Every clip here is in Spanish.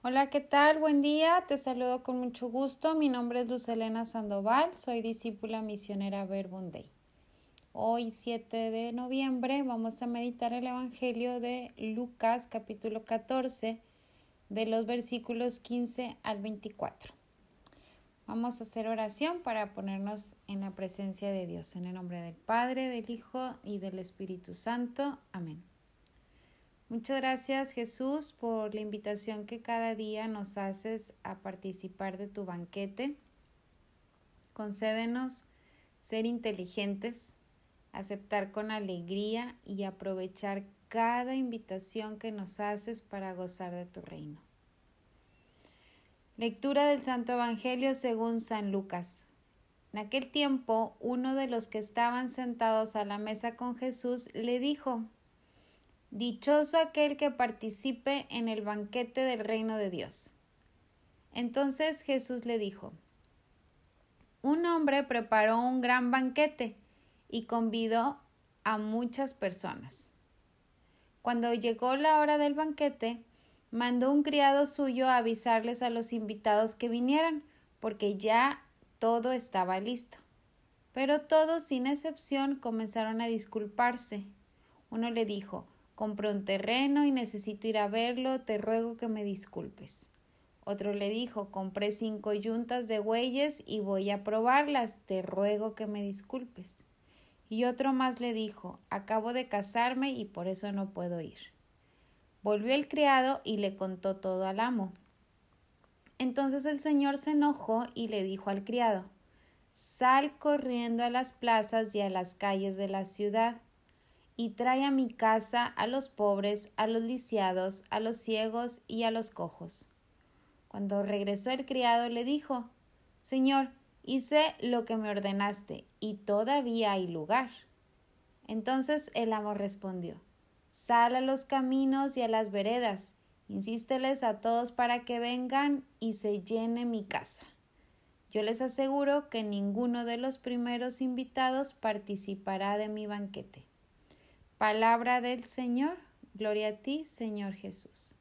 Hola, ¿qué tal? Buen día. Te saludo con mucho gusto. Mi nombre es Luz Elena Sandoval. Soy discípula misionera Verbum. Hoy, 7 de noviembre, vamos a meditar el Evangelio de Lucas, capítulo 14, de los versículos 15 al 24. Vamos a hacer oración para ponernos en la presencia de Dios. En el nombre del Padre, del Hijo y del Espíritu Santo. Amén. Muchas gracias Jesús por la invitación que cada día nos haces a participar de tu banquete. Concédenos ser inteligentes, aceptar con alegría y aprovechar cada invitación que nos haces para gozar de tu reino. Lectura del Santo Evangelio según San Lucas. En aquel tiempo, uno de los que estaban sentados a la mesa con Jesús le dijo, Dichoso aquel que participe en el banquete del reino de Dios. Entonces Jesús le dijo, Un hombre preparó un gran banquete y convidó a muchas personas. Cuando llegó la hora del banquete, mandó un criado suyo a avisarles a los invitados que vinieran, porque ya todo estaba listo. Pero todos, sin excepción, comenzaron a disculparse. Uno le dijo, Compré un terreno y necesito ir a verlo, te ruego que me disculpes. Otro le dijo, compré cinco yuntas de bueyes y voy a probarlas, te ruego que me disculpes. Y otro más le dijo, acabo de casarme y por eso no puedo ir. Volvió el criado y le contó todo al amo. Entonces el señor se enojó y le dijo al criado, Sal corriendo a las plazas y a las calles de la ciudad y trae a mi casa a los pobres, a los lisiados, a los ciegos y a los cojos. Cuando regresó el criado le dijo Señor, hice lo que me ordenaste, y todavía hay lugar. Entonces el amo respondió Sal a los caminos y a las veredas, insísteles a todos para que vengan y se llene mi casa. Yo les aseguro que ninguno de los primeros invitados participará de mi banquete. Palabra del Señor. Gloria a ti, Señor Jesús.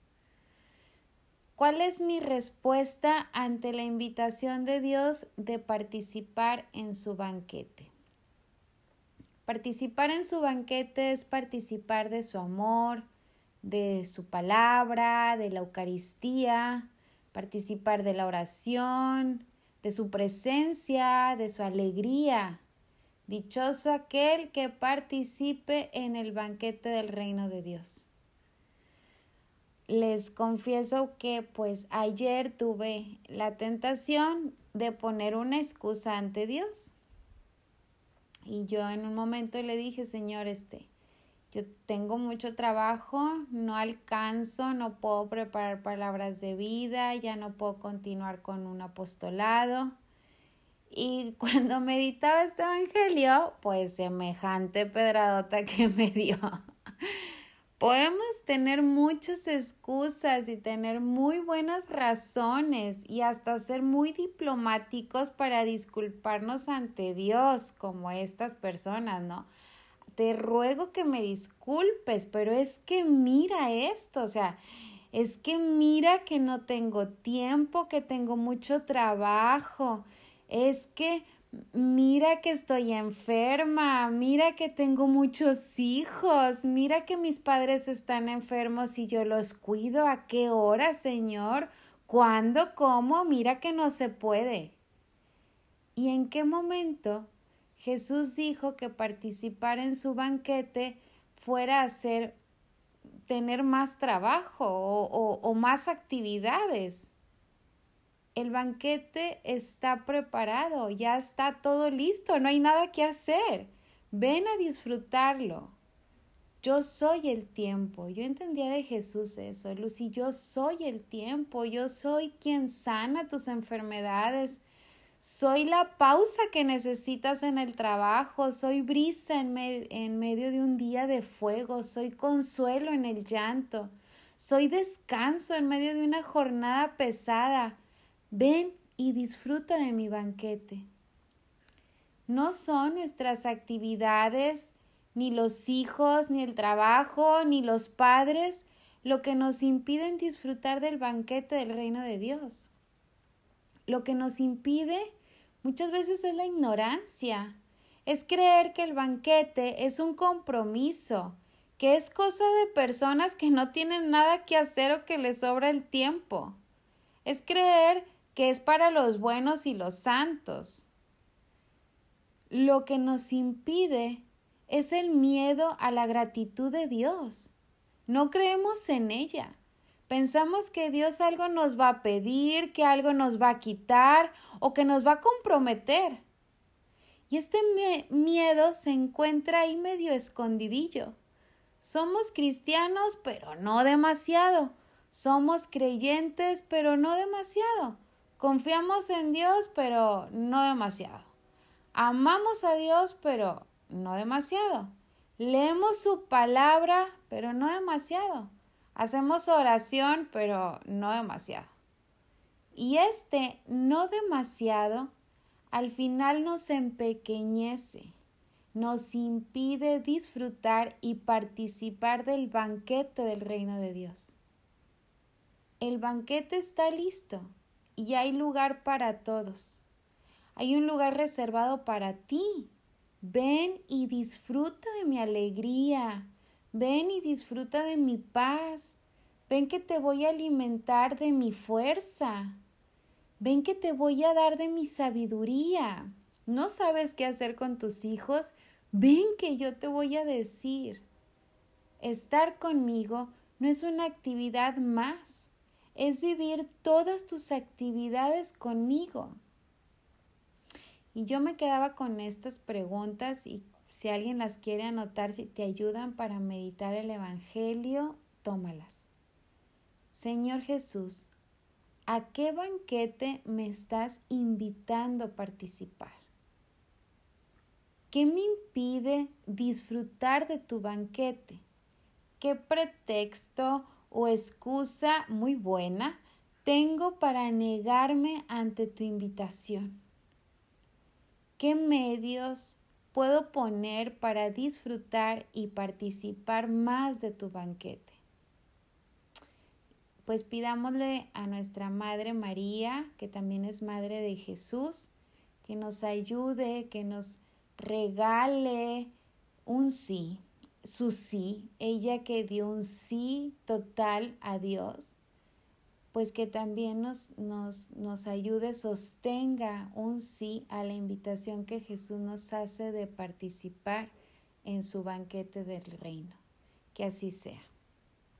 ¿Cuál es mi respuesta ante la invitación de Dios de participar en su banquete? Participar en su banquete es participar de su amor, de su palabra, de la Eucaristía, participar de la oración, de su presencia, de su alegría, Dichoso aquel que participe en el banquete del reino de Dios. Les confieso que pues ayer tuve la tentación de poner una excusa ante Dios. Y yo en un momento le dije, Señor, este, yo tengo mucho trabajo, no alcanzo, no puedo preparar palabras de vida, ya no puedo continuar con un apostolado. Y cuando meditaba este evangelio, pues semejante pedradota que me dio. Podemos tener muchas excusas y tener muy buenas razones y hasta ser muy diplomáticos para disculparnos ante Dios, como estas personas, ¿no? Te ruego que me disculpes, pero es que mira esto, o sea, es que mira que no tengo tiempo, que tengo mucho trabajo, es que mira que estoy enferma, mira que tengo muchos hijos, mira que mis padres están enfermos y yo los cuido. ¿A qué hora, Señor? ¿Cuándo? ¿Cómo? Mira que no se puede. ¿Y en qué momento Jesús dijo que participar en su banquete fuera a hacer tener más trabajo o, o más actividades? El banquete está preparado, ya está todo listo, no hay nada que hacer. Ven a disfrutarlo. Yo soy el tiempo. Yo entendía de Jesús eso, Lucy, yo soy el tiempo, yo soy quien sana tus enfermedades. Soy la pausa que necesitas en el trabajo, soy brisa en, en medio de un día de fuego, soy consuelo en el llanto, soy descanso en medio de una jornada pesada. Ven y disfruta de mi banquete. No son nuestras actividades, ni los hijos, ni el trabajo, ni los padres, lo que nos impide disfrutar del banquete del reino de Dios. Lo que nos impide muchas veces es la ignorancia, es creer que el banquete es un compromiso, que es cosa de personas que no tienen nada que hacer o que les sobra el tiempo. Es creer que es para los buenos y los santos. Lo que nos impide es el miedo a la gratitud de Dios. No creemos en ella. Pensamos que Dios algo nos va a pedir, que algo nos va a quitar o que nos va a comprometer. Y este miedo se encuentra ahí medio escondidillo. Somos cristianos, pero no demasiado. Somos creyentes, pero no demasiado. Confiamos en Dios, pero no demasiado. Amamos a Dios, pero no demasiado. Leemos su palabra, pero no demasiado. Hacemos oración, pero no demasiado. Y este no demasiado al final nos empequeñece, nos impide disfrutar y participar del banquete del reino de Dios. El banquete está listo y hay lugar para todos. Hay un lugar reservado para ti, Ven y disfruta de mi alegría. Ven y disfruta de mi paz. Ven que te voy a alimentar de mi fuerza. Ven que te voy a dar de mi sabiduría. ¿No sabes qué hacer con tus hijos? Ven que yo te voy a decir. Estar conmigo no es una actividad más, es vivir todas tus actividades conmigo. Y yo me quedaba con estas preguntas y si alguien las quiere anotar, si te ayudan para meditar el Evangelio, tómalas. Señor Jesús, ¿a qué banquete me estás invitando a participar? ¿Qué me impide disfrutar de tu banquete? ¿Qué pretexto o excusa muy buena tengo para negarme ante tu invitación? ¿Qué medios puedo poner para disfrutar y participar más de tu banquete? Pues pidámosle a nuestra Madre María, que también es Madre de Jesús, que nos ayude, que nos regale un sí, su sí, ella que dio un sí total a Dios pues que también nos, nos, nos ayude, sostenga un sí a la invitación que Jesús nos hace de participar en su banquete del reino. Que así sea.